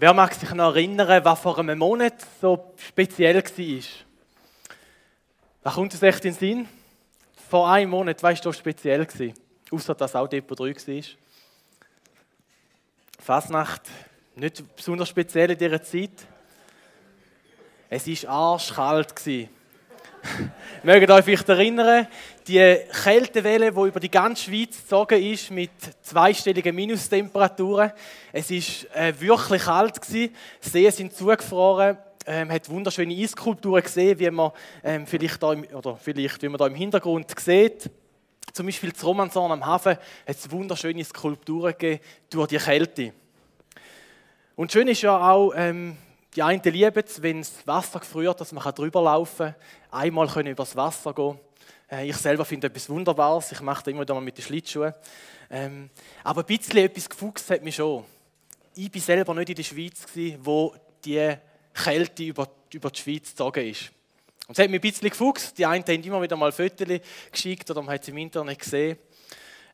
Wer mag sich noch erinnern, was vor einem Monat so speziell war? Was kommt uns echt in den Sinn? Vor einem Monat, weißt du, speziell? Außer dass auch Depot 3 war. Fasnacht, nicht besonders speziell in dieser Zeit. Es war arschkalt. Mögt euch vielleicht erinnern, die Kältewelle, die über die ganze Schweiz gezogen ist, mit zweistelligen Minustemperaturen. Es war äh, wirklich kalt. Gewesen. Seen sind zugefroren. Ähm, hat wunderschöne Eiskulturen gesehen, wie man ähm, vielleicht, da im, oder vielleicht, wie man da im Hintergrund sieht. Zum Beispiel zu Romanshorn am Hafen hat es wunderschöne Skulpturen gegeben durch die Kälte. Und schön ist ja auch, ähm, die einen lieben es, wenn das Wasser gefriert, dass man drüber laufen kann, einmal können übers Wasser gehen. Äh, ich selber finde etwas Wunderbares. Ich mache das immer wieder mal mit den Schlittschuhen. Ähm, aber ein bisschen etwas gefuchst hat mich schon. Ich war selber nicht in der Schweiz, wo die Kälte über, über die Schweiz gezogen ist. Und es hat mich ein bisschen gefuchst. Die einen haben immer wieder mal Fotos geschickt oder man hat es im Internet gesehen.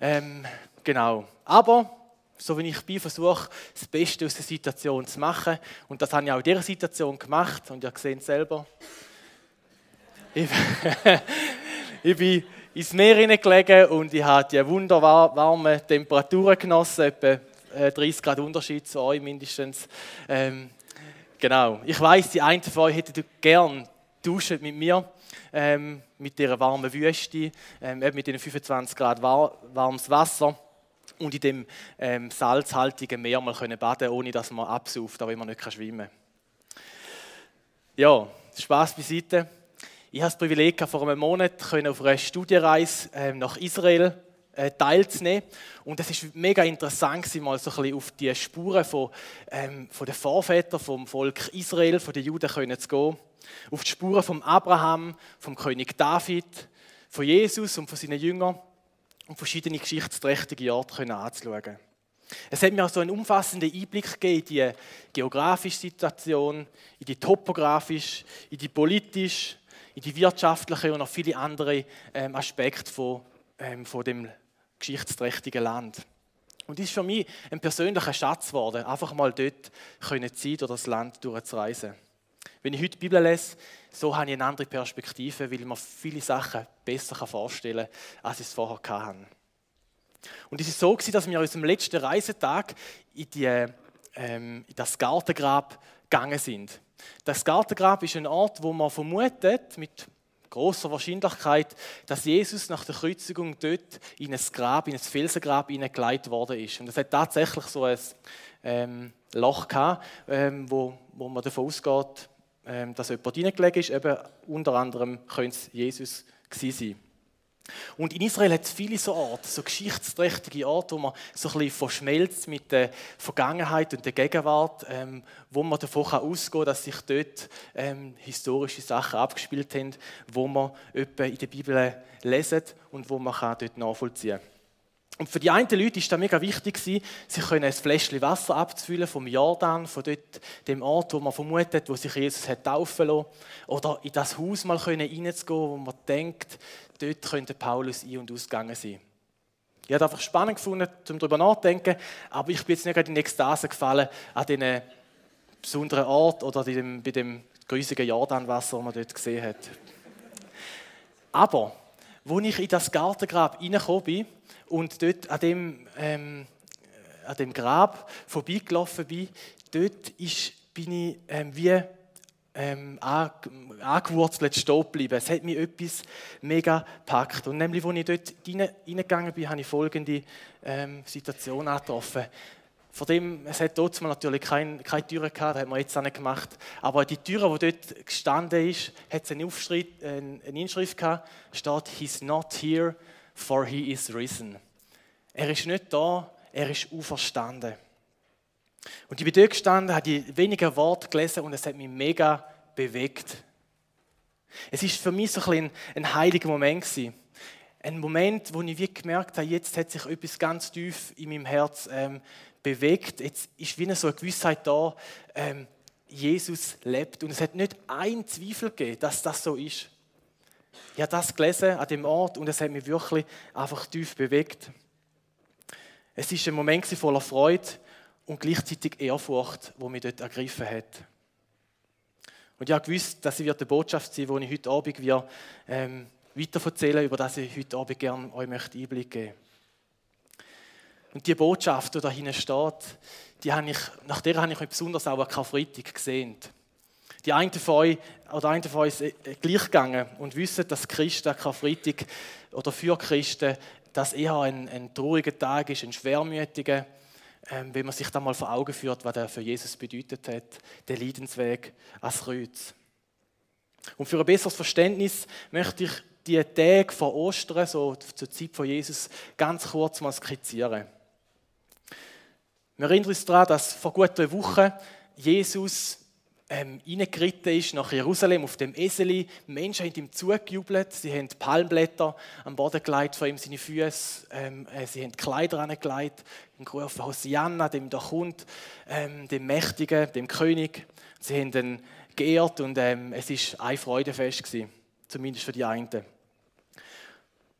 Ähm, genau. Aber so wie ich bin, versuche, das Beste aus der Situation zu machen. Und das habe ich auch in dieser Situation gemacht. Und ihr seht es selber. Ich, ich bin ins Meer hineingelegen und ich habe die wunderwarmen Temperaturen genossen, etwa 30 äh, Grad Unterschied zu euch mindestens. Ähm, genau. Ich weiß, die einen von euch hätten gern duschen mit mir, ähm, mit dieser warmen Wüste, ähm, mit diesen 25 Grad war warmes Wasser und in dem ähm, salzhaltigen Meer mal können baden, ohne dass man absauft, aber man nicht schwimmen kann. Ja, Spaß beiseite. Ich habe das Privileg, vor einem Monat auf einer Studienreise ähm, nach Israel äh, teilzunehmen. Und es ist mega interessant, mal so ein bisschen auf die Spuren von, ähm, von den Vorvätern vom Volk Israel, von den Juden zu gehen. Auf die Spuren von Abraham, vom König David, von Jesus und von seinen Jüngern und verschiedene geschichtsträchtige Orte anzuschauen. Es hat mir also einen umfassenden Einblick gegeben in die geografische Situation, in die topografische, in die politische, in die wirtschaftliche und noch viele andere ähm, Aspekte von, ähm, von dem geschichtsträchtigen Land. Und das ist für mich ein persönlicher Schatz geworden, einfach mal dort können sein oder das Land durchzureisen. Wenn ich heute die Bibel lese, so habe ich eine andere Perspektive, weil ich mir viele Sachen besser vorstellen kann, als ich es vorher hatte. Und es war so, dass wir an unserem letzten Reisetag in, die, ähm, in das Gartengrab gegangen sind. Das Gartengrab ist ein Ort, wo man vermutet, mit großer Wahrscheinlichkeit, dass Jesus nach der Kreuzigung dort in ein Grab, in ein Felsengrab hineingeleitet worden ist. Und es hat tatsächlich so ein ähm, Loch gehabt, ähm, wo, wo man davon ausgeht, ähm, dass jemand hineingelegt ist. Eben unter anderem könnte es Jesus gewesen sein. Und in Israel hat es viele so Orte, so geschichtsträchtige Orte, wo man so ein bisschen verschmelzt mit der Vergangenheit und der Gegenwart, ähm, wo man davon ausgehen kann, dass sich dort ähm, historische Sachen abgespielt haben, wo man etwa in der Bibel lesen und wo man kann dort nachvollziehen kann. Und für die einen Leute ist das mega wichtig, sie können ein Fläschchen Wasser abzufüllen vom Jordan, von dort, dem Ort, wo man vermutet, wo sich Jesus hat taufen lassen. Oder in das Haus mal reinzugehen, wo man denkt, dort könnte Paulus ein- und ausgegangen sein. Ich habe einfach spannend gefunden, um darüber nachzudenken, aber ich bin jetzt nicht in Ekstase gefallen an diesen besonderen Ort oder bei dem, grusigen Jordanwasser, das man dort gesehen hat. Aber, als ich in das Gartengrab reingekommen bin, und dort an dem, ähm, an dem Grab vorbeigelaufen bin, dort ist, bin ich ähm, wie ähm, angewurzelt stehen geblieben. Es hat mich etwas mega gepackt. Und nämlich, als ich dort reingegangen bin, habe ich folgende ähm, Situation angetroffen. Von dem, es hat dort natürlich keine, keine Türen gehabt, das haben wir jetzt auch nicht gemacht. Aber die Tür, die dort gestanden ist, hat eine, Aufschrift, eine Inschrift gehabt, steht, He's not here, for he is risen. Er ist nicht da, er ist auferstanden. Und ich bin dort gestanden, habe wenige Worte gelesen und es hat mich mega bewegt. Es ist für mich so ein, ein heiliger Moment gewesen. Ein Moment, wo ich wie gemerkt habe, jetzt hat sich etwas ganz tief in meinem Herz ähm, bewegt. Jetzt ist wie so eine Gewissheit da, ähm, Jesus lebt. Und es hat nicht einen Zweifel gegeben, dass das so ist. Ich habe das gelesen an dem Ort und es hat mich wirklich einfach tief bewegt. Es ist ein Moment voller Freude und gleichzeitig Ehrfurcht, wo mich dort ergriffen hat. Und ich habe gewusst, dass sie wird eine Botschaft sein, die ich heute Abend wir, ähm, weiterverzählen, über das ich heute Abend gerne euch möchte Einblick geben Und die Botschaft, die da hinten steht, die habe ich, nach der habe ich mich besonders auch an Karfreitag gesehen. Die einen von euch, oder eine von euch ist äh, gleich gegangen und wissen, dass Christen Karfreitag oder für Christen das eher ein, ein trauriger Tag ist, ein schwermütiger, ähm, wenn man sich da mal vor Augen führt, was er für Jesus bedeutet hat, der Leidensweg ans Kreuz. Und für ein besseres Verständnis möchte ich die Tage vor Ostern, so zur Zeit von Jesus, ganz kurz mal skizzieren. Wir erinnern uns daran, dass vor gut einer Woche Jesus ähm, reingeritten ist nach Jerusalem auf dem Eseli. Menschen haben ihm zugejubelt, sie haben Palmblätter am Boden gelegt vor ihm seine Füße, ähm, äh, sie haben Kleider angelegt, gerufen Hosianna, dem da kommt, ähm, dem Mächtigen, dem König. Sie haben ihn geehrt und ähm, es ist ein Freudefest gewesen, zumindest für die einen.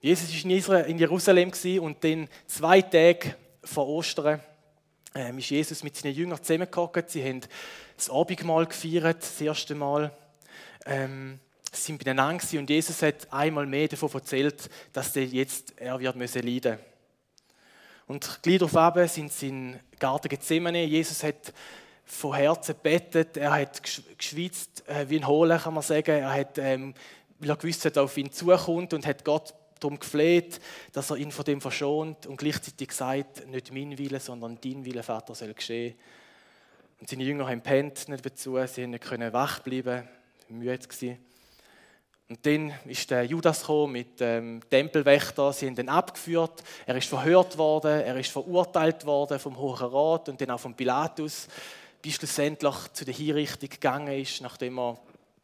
Jesus war in Jerusalem und dann zwei Tage vor Ostern ähm, ist Jesus mit seinen Jüngern zusammengekommen. Sie haben das Abendmahl gefeiert, das erste Mal. Ähm, sie sind beieinander und Jesus hat einmal mehr davon erzählt, dass er jetzt er wird müssen leiden Und gleich darauf sind sie in Garten Gethsemane. Jesus hat von Herzen betet, er hat geschwitzt äh, wie ein Hohler, kann man sagen. Er hat, ähm, weil er gewusst hat, auf ihn zukommt und hat Gott darum gefleht, dass er ihn von dem verschont und gleichzeitig gesagt, nicht mein Wille, sondern dein Wille, Vater, soll geschehen. Und seine Jünger haben nicht dazu, sie nicht können wach bleiben, müde gewesen. Und dann ist der Judas mit dem Tempelwächter, sie haben ihn abgeführt, er ist verhört worden, er ist verurteilt worden vom Hohen Rat und dann auch vom Pilatus, bis schlussendlich zu der Hinrichtung gegangen ist, nachdem er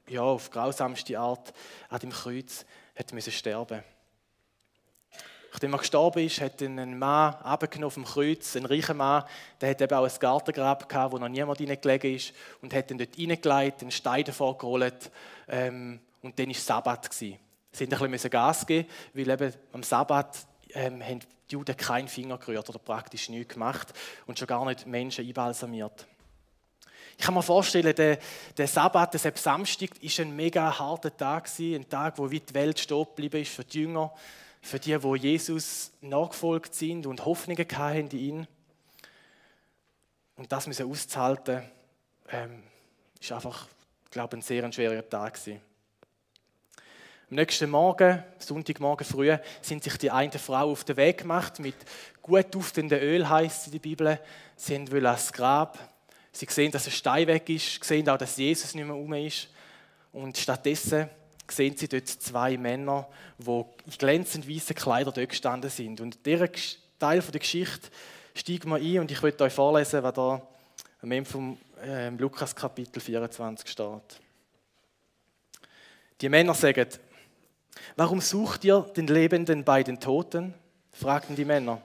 ja, auf grausamste Art an dem Kreuz hat müssen sterben Nachdem er gestorben ist, hat ihn ein Mann abgenommen vom Kreuz, ein reicher Mann, der hat eben auch ein Gartengrab gehabt, wo noch niemand hineingelegen ist und hat ihn dort reingelegt, einen Stein davor gerollt ähm, und dann war Sabbat. Gewesen. Sie mussten ein bisschen Gas geben, weil eben am Sabbat ähm, haben die Juden keinen Finger gerührt oder praktisch nichts gemacht und schon gar nicht Menschen einbalsamiert. Ich kann mir vorstellen, der, der Sabbat, der Samstag, war ein mega harter Tag, ein Tag, wo die Welt stehen geblieben ist für die Jünger für die, wo Jesus nachgefolgt sind und Hoffnungen hatten in ihn. Und das müssen auszuhalten, ähm, ist einfach, glaube ich, ein sehr schwerer Tag gewesen. Am nächsten Morgen, Sonntagmorgen früh, sind sich die eine Frau auf den Weg gemacht mit gut duftendem Öl, heißt in der Bibel. Sie wollen ans Grab. Sie sehen, dass ein Stein weg ist, sehen auch, dass Jesus nicht mehr um ist. Und stattdessen sehen Sie dort zwei Männer, die in glänzend weißen Kleidern dort gestanden sind. Und dieser Teil der Geschichte steigen wir ein und ich möchte euch vorlesen, was da am Ende vom äh, Lukas Kapitel 24 steht. Die Männer sagen, warum sucht ihr den Lebenden bei den Toten? fragten die Männer.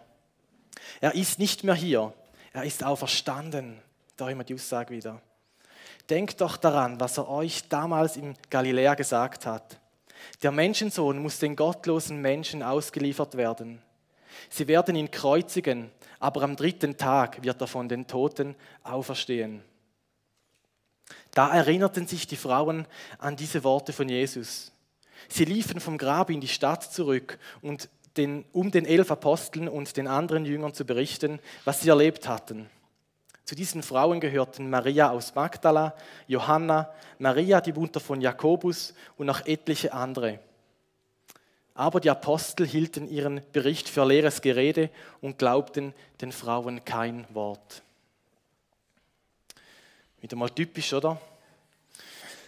Er ist nicht mehr hier, er ist auferstanden. Da immer die Aussage wieder. Denkt doch daran, was er euch damals in Galiläa gesagt hat. Der Menschensohn muss den gottlosen Menschen ausgeliefert werden. Sie werden ihn kreuzigen, aber am dritten Tag wird er von den Toten auferstehen. Da erinnerten sich die Frauen an diese Worte von Jesus. Sie liefen vom Grab in die Stadt zurück, um den elf Aposteln und den anderen Jüngern zu berichten, was sie erlebt hatten. Zu diesen Frauen gehörten Maria aus Magdala, Johanna, Maria, die Mutter von Jakobus und noch etliche andere. Aber die Apostel hielten ihren Bericht für leeres Gerede und glaubten den Frauen kein Wort. Wieder mal typisch, oder?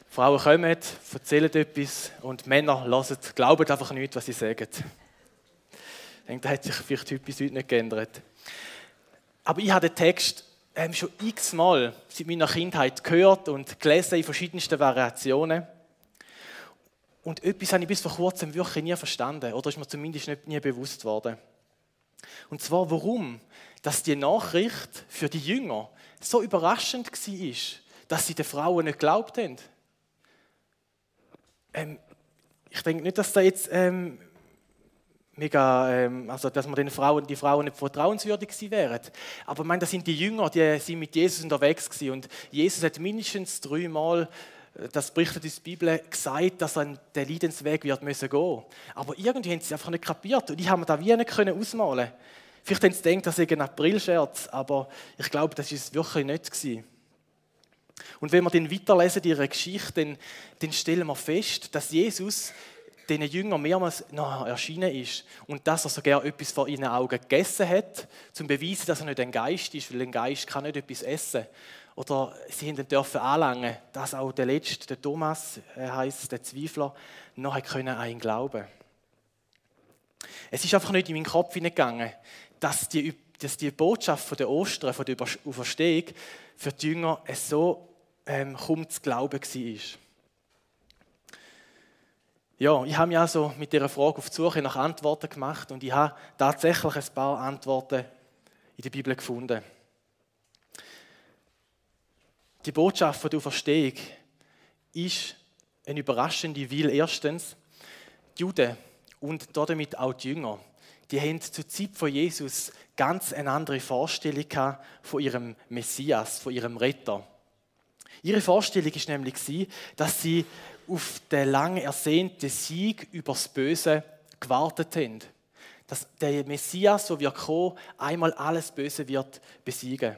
Frauen kommen, erzählen etwas und Männer hören, glauben einfach nicht, was sie sagen. Ich denke, da hat sich vielleicht bis heute nicht geändert. Aber ich habe den Text ähm, schon x-mal seit meiner Kindheit gehört und gelesen in verschiedensten Variationen. Und etwas habe ich bis vor kurzem wirklich nie verstanden oder ist mir zumindest nicht, nie bewusst worden. Und zwar, warum dass die Nachricht für die Jünger so überraschend war, dass sie den Frauen nicht geglaubt haben. Ähm, ich denke nicht, dass da jetzt ähm, mega, ähm, also dass man den Frauen, die Frauen nicht vertrauenswürdig gewesen wären. Aber ich meine, das sind die Jünger, die sind mit Jesus unterwegs gewesen und Jesus hat mindestens dreimal, äh, das berichtet uns die Bibel, gesagt, dass er den Leidensweg wird müssen gehen. Aber irgendwie haben sie es einfach nicht kapiert und ich habe mir da wie nicht können ausmalen. Vielleicht haben sie gedacht, das ist ein Aprilscherz, aber ich glaube, das ist es wirklich nicht gewesen. Und wenn wir dann weiterlesen, ihre Geschichte, dann, dann stellen wir fest, dass Jesus den Jüngern mehrmals noch erschienen ist und dass er sogar etwas vor ihren Augen gegessen hat, zum Beweisen, dass er nicht ein Geist ist, weil ein Geist kann nicht etwas essen. Oder sie haben dürfen anlangen, dass auch der Letzte, der Thomas äh, heißt, der Zweifler, noch können an ihn glauben. Es ist einfach nicht in meinen Kopf hineingegangen, dass die, dass die Botschaft von der Ostern, von der Auferstehung für die Jünger so ähm, kaum zu glauben war. Ja, ich habe mich also mit dieser Frage auf die Suche nach Antworten gemacht und ich habe tatsächlich ein paar Antworten in der Bibel gefunden. Die Botschaft von der Auferstehung ist eine überraschende, weil erstens die Juden und damit auch die Jünger, die haben zur Zeit von Jesus ganz eine andere Vorstellung von ihrem Messias, von ihrem Retter. Ihre Vorstellung ist nämlich dass sie auf den lang ersehnten Sieg über das Böse gewartet haben. Dass der Messias, so wird kommen, einmal alles Böse wird besiegen.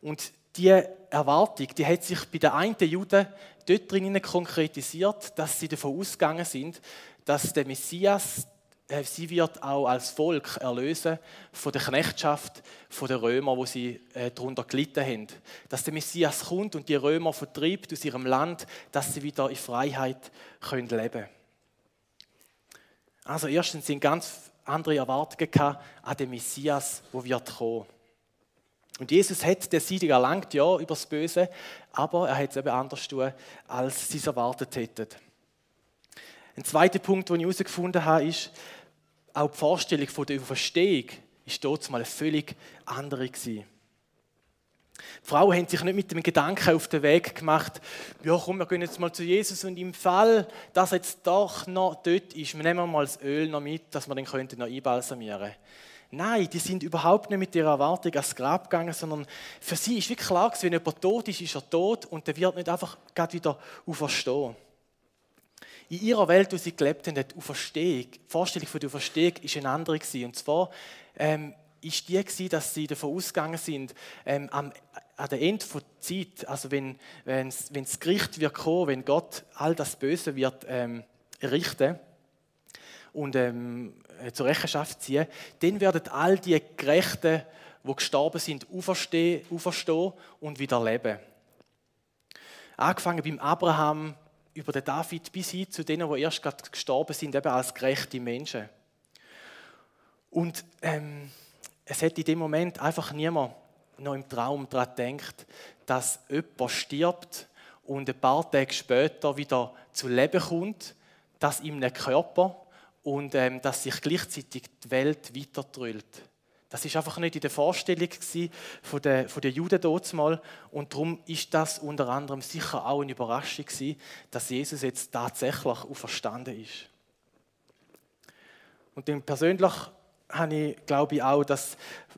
Und die Erwartung, die hat sich bei den einen Juden dort drinnen konkretisiert, dass sie davon ausgegangen sind, dass der Messias sie wird auch als Volk erlösen von der Knechtschaft den Römer, wo sie äh, darunter gelitten haben. Dass der Messias kommt und die Römer vertreibt aus ihrem Land, dass sie wieder in Freiheit können leben Also erstens sind ganz andere Erwartungen an den Messias, wo wird kommen. Und Jesus hat den Sieg erlangt, ja, über das Böse, aber er hat es eben anders tun, als sie es erwartet hätten. Ein zweiter Punkt, den ich herausgefunden habe, ist, auch die Vorstellung von der Auferstehung ist dort mal eine völlig andere. Die Frauen haben sich nicht mit dem Gedanken auf den Weg gemacht, ja komm, wir gehen jetzt mal zu Jesus und im Fall, dass jetzt doch noch dort ist, wir nehmen mal das Öl noch mit, dass wir den könnten noch einbalsamieren. Nein, die sind überhaupt nicht mit ihrer Erwartung ans Grab gegangen, sondern für sie ist wirklich klar, wenn jemand tot ist, ist er tot und der wird nicht einfach gerade wieder auferstehen in ihrer Welt, wo sie gelebt haben, die die Vorstellung von der Auferstehung war eine andere. Und zwar ähm, ist die, gewesen, dass sie davon ausgegangen sind, ähm, am, an der Ende der Zeit, also wenn, wenn das Gericht wird kommen, wenn Gott all das Böse wird ähm, richten und ähm, zur Rechenschaft ziehen, dann werden all die Gerechten, die gestorben sind, auferstehen, auferstehen und wieder leben. Angefangen beim Abraham, über den David bis hin zu denen, die erst gerade gestorben sind, eben als gerechte Menschen. Und ähm, es hat in dem Moment einfach niemand noch im Traum daran gedacht, dass jemand stirbt und ein paar Tage später wieder zu Leben kommt, dass ihm ein Körper und ähm, dass sich gleichzeitig die Welt weiterdrüllt. Das ist einfach nicht in der Vorstellung von der, von der Juden dort mal. Und darum ist das unter anderem sicher auch eine Überraschung gewesen, dass Jesus jetzt tatsächlich auferstanden ist. Und dann persönlich habe ich, glaube ich, auch, dass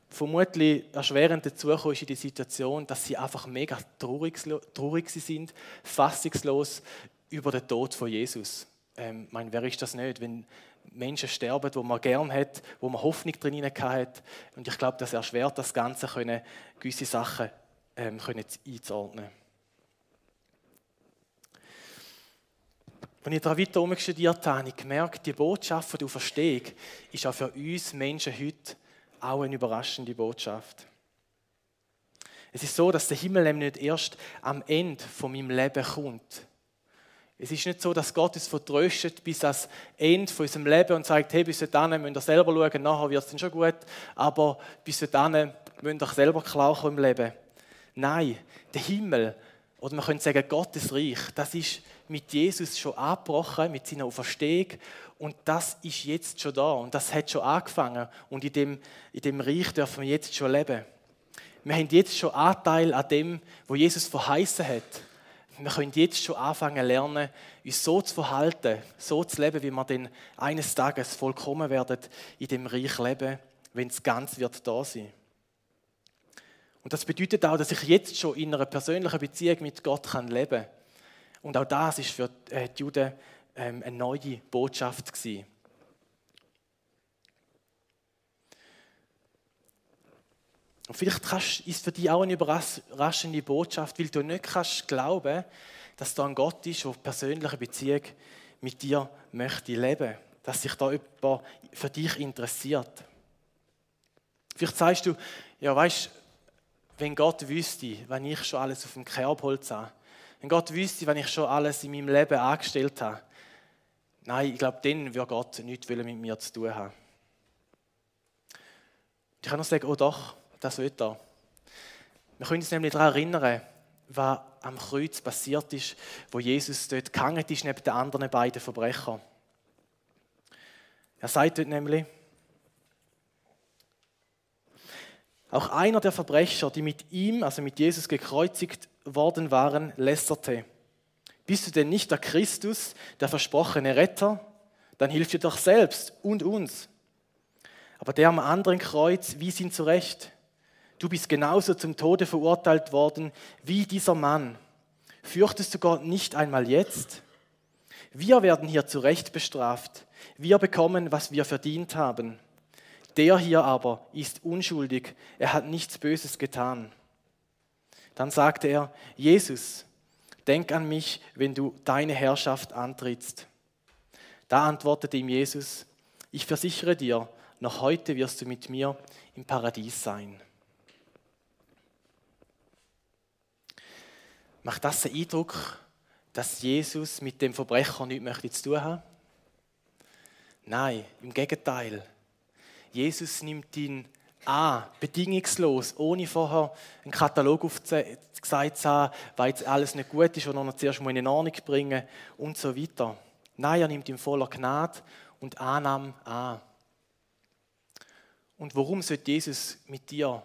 vermutlich erschwerend dazu ist in die Situation, dass sie einfach mega traurig, traurig sind, fassungslos über den Tod von Jesus. Ähm, ich meine, wer ist das nicht, wenn Menschen sterben, wo man gern hat, wo man Hoffnung drin hat. Und ich glaube, das erschwert das Ganze, können, gewisse Sachen ähm, können einzuordnen. Als ich da weiter studiert habe, habe ich gemerkt, die Botschaft der Auferstehung ist auch für uns Menschen heute auch eine überraschende Botschaft. Es ist so, dass der Himmel nämlich nicht erst am Ende von meinem Leben kommt, es ist nicht so, dass Gott uns vertröstet bis ans Ende von unserem Leben und sagt, hey, bis dahin müsst ihr selber schauen, nachher wird es dann schon gut, aber bis dahin müsst ihr selber klar im Leben. Nein, der Himmel, oder man könnte sagen, Gottes Reich, das ist mit Jesus schon angebrochen, mit seiner Auferstehung. Und das ist jetzt schon da. Und das hat schon angefangen. Und in dem, in dem Reich dürfen wir jetzt schon leben. Wir haben jetzt schon Anteil an dem, wo Jesus verheißen hat wir können jetzt schon anfangen lernen, uns so zu verhalten, so zu leben, wie wir dann eines Tages vollkommen werden in dem Reich leben, wenn es ganz wird da sein. Und das bedeutet auch, dass ich jetzt schon in einer persönlichen Beziehung mit Gott kann leben kann. Und auch das ist für äh, die Juden ähm, eine neue Botschaft gewesen. Und vielleicht kannst, ist für dich auch eine überraschende Botschaft, weil du nicht kannst glauben, dass da ein Gott ist, der persönliche Beziehung mit dir möchte leben, dass sich da jemand für dich interessiert. Vielleicht sagst du, ja, weißt, wenn Gott wüsste, wenn ich schon alles auf dem Kerbholz habe, wenn Gott wüsste, wenn ich schon alles in meinem Leben angestellt habe, nein, ich glaube, dann würde Gott nichts mit mir zu tun haben. Ich kann nur sagen, oh doch, das will er. Wir können uns nämlich daran erinnern, was am Kreuz passiert ist, wo Jesus dort gehangen ist neben den anderen beiden Verbrechern. Er sagt dort nämlich, auch einer der Verbrecher, die mit ihm, also mit Jesus gekreuzigt worden waren, lästerte. Bist du denn nicht der Christus, der versprochene Retter? Dann hilf dir doch selbst und uns. Aber der am anderen Kreuz wies ihn zurecht. Du bist genauso zum Tode verurteilt worden wie dieser Mann. Fürchtest du Gott nicht einmal jetzt? Wir werden hier zurecht bestraft. Wir bekommen, was wir verdient haben. Der hier aber ist unschuldig. Er hat nichts Böses getan. Dann sagte er, Jesus, denk an mich, wenn du deine Herrschaft antrittst. Da antwortete ihm Jesus, ich versichere dir, noch heute wirst du mit mir im Paradies sein. Macht das den Eindruck, dass Jesus mit dem Verbrecher nichts möchte zu tun haben? Nein, im Gegenteil. Jesus nimmt ihn an, bedingungslos, ohne vorher einen Katalog aufgezeigt zu haben, weil jetzt alles nicht gut ist, sondern er zuerst mal in Ordnung bringen und so weiter. Nein, er nimmt ihn voller Gnade und Annahme an. Und warum sollte Jesus mit dir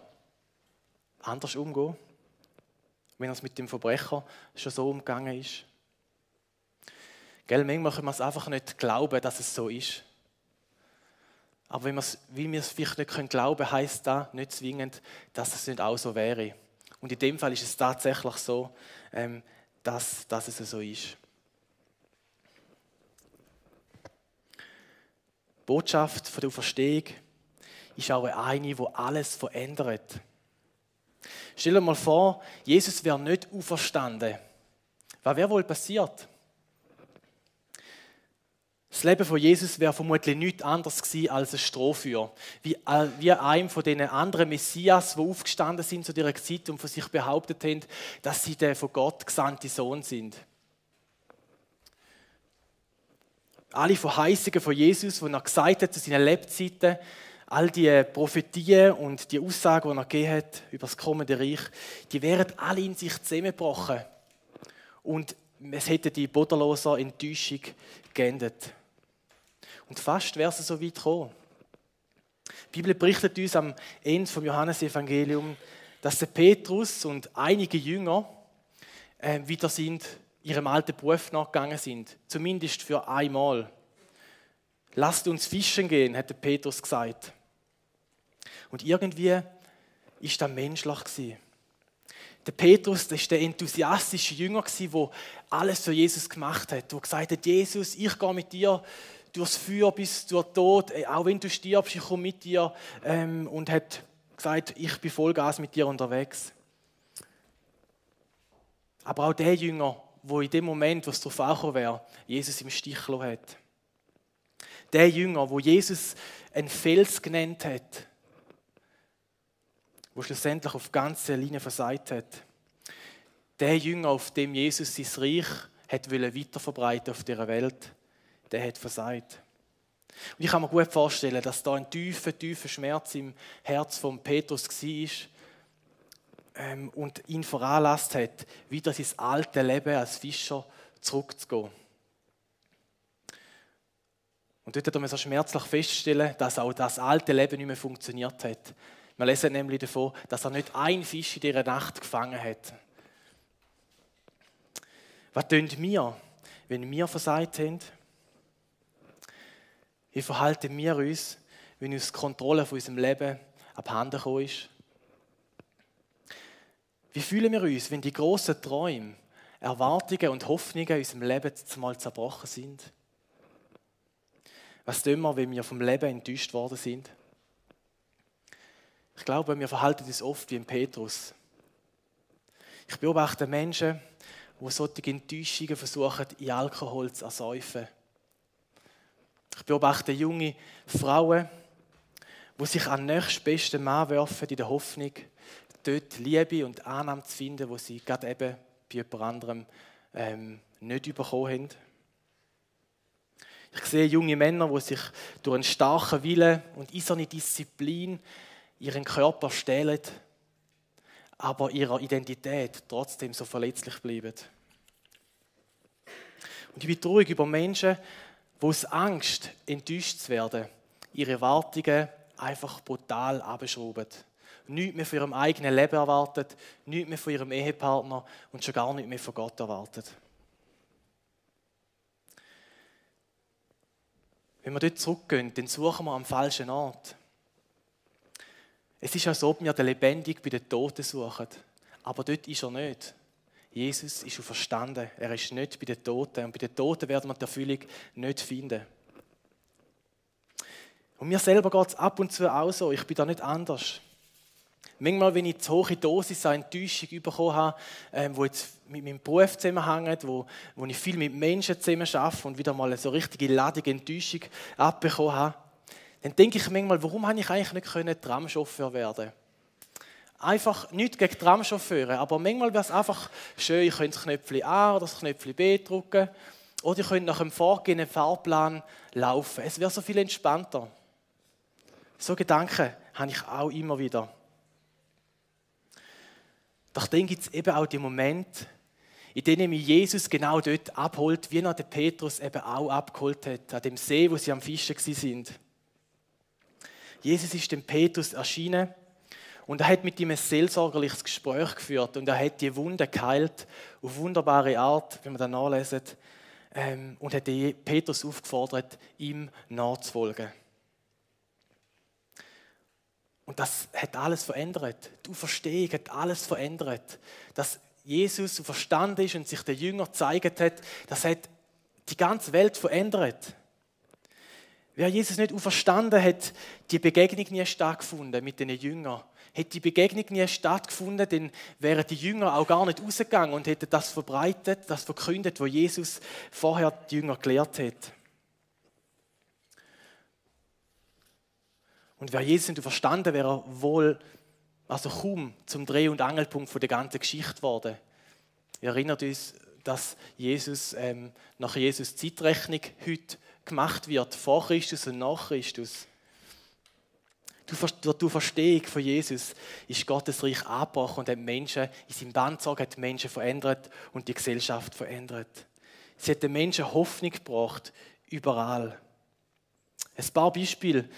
anders umgehen? Wenn es mit dem Verbrecher schon so umgegangen ist. Gell, manchmal können wir es einfach nicht glauben, dass es so ist. Aber wenn wie wir es vielleicht nicht können glauben heisst das nicht zwingend, dass es nicht auch so wäre. Und in dem Fall ist es tatsächlich so, ähm, dass, dass es so ist. Die Botschaft von der Auferstehung ist auch eine, die alles verändert. Stell dir mal vor, Jesus wäre nicht auferstanden. Was wäre wohl passiert? Das Leben von Jesus wäre vermutlich nichts anderes gewesen als ein Strohfeuer. Wie, äh, wie einem von den anderen Messias, die aufgestanden sind zu dieser Zeit und von sich behauptet haben, dass sie der von Gott gesandte Sohn sind. Alle Verheißungen von Jesus, die er gesagt hat zu seinen Lebzeiten, all die Prophetien und die Aussagen, die er gegeben hat über das kommende Reich, die wären alle in sich zusammengebrochen. Und es hätte die bodenlose Enttäuschung geendet. Und fast wäre es so weit gekommen. Die Bibel berichtet uns am Ende vom Johannesevangelium, dass der Petrus und einige Jünger äh, wieder sind, ihrem alten Beruf nachgegangen sind. Zumindest für einmal. Lasst uns fischen gehen, hat der Petrus gesagt. Und irgendwie ist das menschlich Der Petrus, ist der enthusiastische Jünger der alles für Jesus gemacht hat, der gesagt hat, Jesus, ich gehe mit dir durchs Feuer bis zur Tod, auch wenn du stirbst, ich komme mit dir ähm, und hat gesagt, ich bin Vollgas mit dir unterwegs. Aber auch der Jünger, wo in dem Moment, wo es darauf angekommen wäre, Jesus im Stich hat. Der Jünger, wo Jesus einen Fels genannt hat, wo schlussendlich auf ganze Linie versagt hat. Der Jünger, auf dem Jesus sein Reich hat weiter auf dieser Welt, der hat versagt. Und ich kann mir gut vorstellen, dass da ein tiefer, tiefer Schmerz im Herz von Petrus war ähm, und ihn veranlasst hat, wieder sein alte Leben als Fischer zurückzugehen. Und dort hat er so schmerzlich feststellen, dass auch das alte Leben nicht mehr funktioniert hat. Wir lesen nämlich davon, dass er nicht ein Fisch in dieser Nacht gefangen hat. Was tun wir, wenn wir versagt haben? Wie verhalten wir uns, wenn uns die Kontrolle von unserem Leben abhanden gekommen ist? Wie fühlen wir uns, wenn die großen Träume, Erwartungen und Hoffnungen in unserem Leben zumal zerbrochen sind? Was tun wir, wenn wir vom Leben enttäuscht worden sind? Ich glaube, wir verhalten uns oft wie ein Petrus. Ich beobachte Menschen, die solche Enttäuschungen versuchen, in Alkohol zu ersäufen. Ich beobachte junge Frauen, die sich an nächstbesten Mann werfen, in der Hoffnung, dort Liebe und Annahme zu finden, wo sie gerade eben bei jemand anderem ähm, nicht bekommen haben. Ich sehe junge Männer, die sich durch einen starken Willen und eiserne Disziplin ihren Körper stehlen, aber ihrer Identität trotzdem so verletzlich bleiben. Und ich bin traurig über Menschen, die aus Angst, enttäuscht zu werden, ihre Erwartungen einfach brutal abschrauben. Nichts mehr von ihrem eigenen Leben erwartet, nichts mehr von ihrem Ehepartner und schon gar nicht mehr von Gott erwartet. Wenn wir dort zurückgehen, dann suchen wir am falschen Ort. Es ist, als ob wir den Lebendigen bei den Toten suchen. Aber dort ist er nicht. Jesus ist verstanden. Er ist nicht bei den Toten. Und bei den Toten werden wir die Erfüllung nicht finden. Und mir selber geht es ab und zu auch so. Ich bin da nicht anders. Manchmal, wenn ich zu hohe Dosis an Enttäuschung bekommen habe, ähm, wo jetzt mit meinem Beruf zusammenhängt, wo, wo ich viel mit Menschen zusammen arbeite und wieder mal so richtige Ladung Enttäuschung abbekommen habe, dann denke ich manchmal, warum habe ich eigentlich nicht Tramchauffeur werden Einfach nicht gegen Tramchauffeure, aber manchmal wäre es einfach schön, ich könnte das Knöpfchen A oder das Knöpfchen B drücken oder ich könnte nach einem vorgegebenen Fahrplan laufen. Es wäre so viel entspannter. So Gedanken habe ich auch immer wieder. Doch dann gibt es eben auch die Momente, in denen mich Jesus genau dort abholt, wie er den Petrus eben auch abgeholt hat, an dem See, wo sie am Fischen sind. Jesus ist dem Petrus erschienen und er hat mit ihm ein seelsorgerliches Gespräch geführt und er hat die Wunde geheilt auf wunderbare Art, wenn man da nachlesen, ähm, und hat Petrus aufgefordert, ihm nachzufolgen. Und das hat alles verändert. Du Verstehung hat alles verändert. Dass Jesus so verstanden ist und sich der Jünger gezeigt hat, das hat die ganze Welt verändert. Wäre Jesus nicht verstanden, hat die Begegnung nie stattgefunden mit den Jüngern. Hätte die Begegnung nie stattgefunden, dann wären die Jünger auch gar nicht rausgegangen und hätten das verbreitet, das verkündet, was Jesus vorher die Jünger gelehrt hat. Und wäre Jesus nicht verstanden, wäre er wohl also kaum zum Dreh- und Angelpunkt der ganzen Geschichte geworden. Ihr erinnert uns, dass Jesus ähm, nach Jesus Zeitrechnung heute gemacht wird, vor Christus und nach Christus. Durch die Verstehung von Jesus ist Gottes Reich angebrochen und hat Menschen in seinem Bandzug hat Menschen verändert und die Gesellschaft verändert. Sie hat den Menschen Hoffnung gebracht, überall. Ein paar Beispiele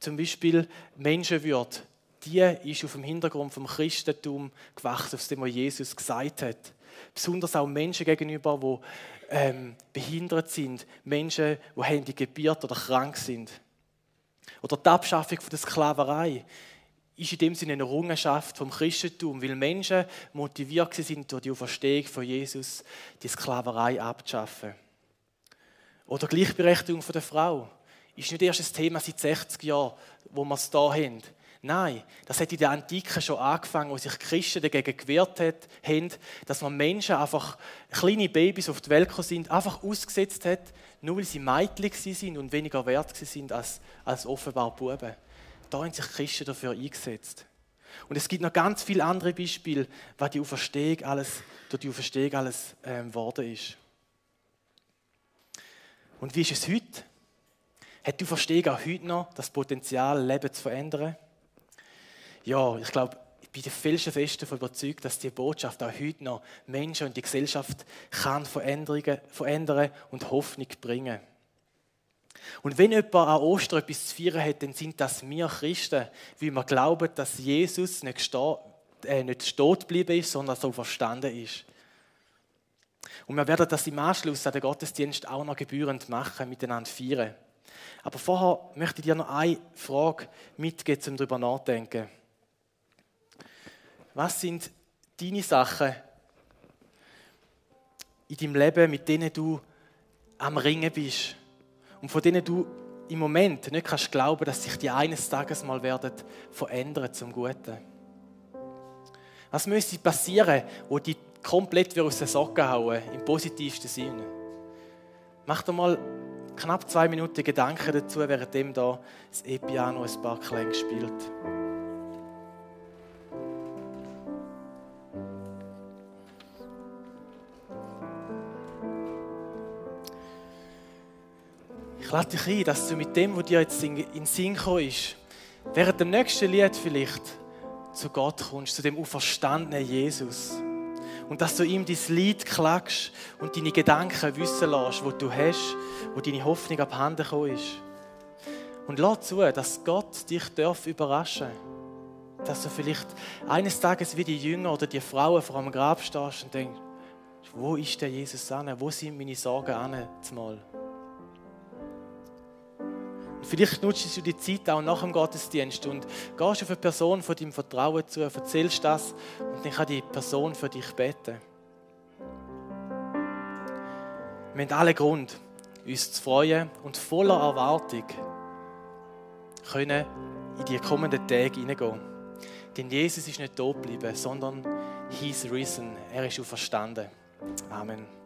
zum Beispiel Menschenwürde, die ist auf dem Hintergrund vom Christentum gewachsen, auf dem, Jesus gesagt hat. Besonders auch Menschen gegenüber, die ähm, behindert sind, Menschen, die handicapiert oder krank sind. Oder die Abschaffung der Sklaverei ist in dem Sinne eine Errungenschaft vom Christentum, weil Menschen motiviert sind durch die Verstehung von Jesus, die Sklaverei abzuschaffen. Oder Gleichberechtigung der Frau ist nicht erst ein Thema seit 60 Jahren, wo wir es hier haben. Nein, das hat in der Antike schon angefangen, wo sich Christen dagegen gewehrt haben, dass man Menschen einfach, kleine Babys auf die Welt sind, einfach ausgesetzt hat, nur weil sie Mädchen sind und weniger wert sind als, als offenbar Buben. Da haben sich Christen dafür eingesetzt. Und es gibt noch ganz viele andere Beispiele, was die Auferstehung alles, durch die Auferstehung alles ähm, geworden ist. Und wie ist es heute? Hat du Verstehung auch heute noch das Potenzial, Leben zu verändern? Ja, ich glaube, ich bin der felsenfest davon überzeugt, dass die Botschaft auch heute noch Menschen und die Gesellschaft kann verändern und Hoffnung bringen. Und wenn jemand an Ostern etwas zu feiern hat, dann sind das wir Christen, wie wir glauben, dass Jesus nicht, äh, nicht stehen geblieben ist, sondern so verstanden ist. Und wir werden das im Anschluss an den Gottesdienst auch noch gebührend machen, miteinander feiern. Aber vorher möchte ich dir noch eine Frage mitgeben, um darüber nachzudenken. Was sind deine Sachen in deinem Leben, mit denen du am Ringen bist und von denen du im Moment nicht kannst glauben, dass sich die eines Tages mal werden verändern zum Guten? Was müsste passieren, wo die komplett aus den Socken hauen, im positivsten Sinne? Mach dir mal knapp zwei Minuten Gedanken dazu, während da das E-Piano ein paar Klänge spielt. Lade dich ein, dass du mit dem, was dir jetzt in den Sinn gekommen ist, während dem nächsten Lied vielleicht zu Gott kommst, zu dem auferstandenen Jesus. Und dass du ihm dein Lied klagst und deine Gedanken wissen lässt, wo du hast, wo deine Hoffnung abhanden gekommen ist. Und lass zu, dass Gott dich darf überraschen Dass du vielleicht eines Tages wie die Jünger oder die Frauen vor dem Grab stehst und denkst, wo ist der Jesus an? Wo sind meine Sorgen an? Zumal? Vielleicht nutzt du die Zeit auch nach dem Gottesdienst und gehst auf eine Person von deinem Vertrauen zu, erzählst das und dann kann die Person für dich beten. Wir haben alle Grund, uns zu freuen und voller Erwartung können in die kommenden Tage hineingehen. Denn Jesus ist nicht tot geblieben, sondern he's risen. Er ist auferstanden. Amen.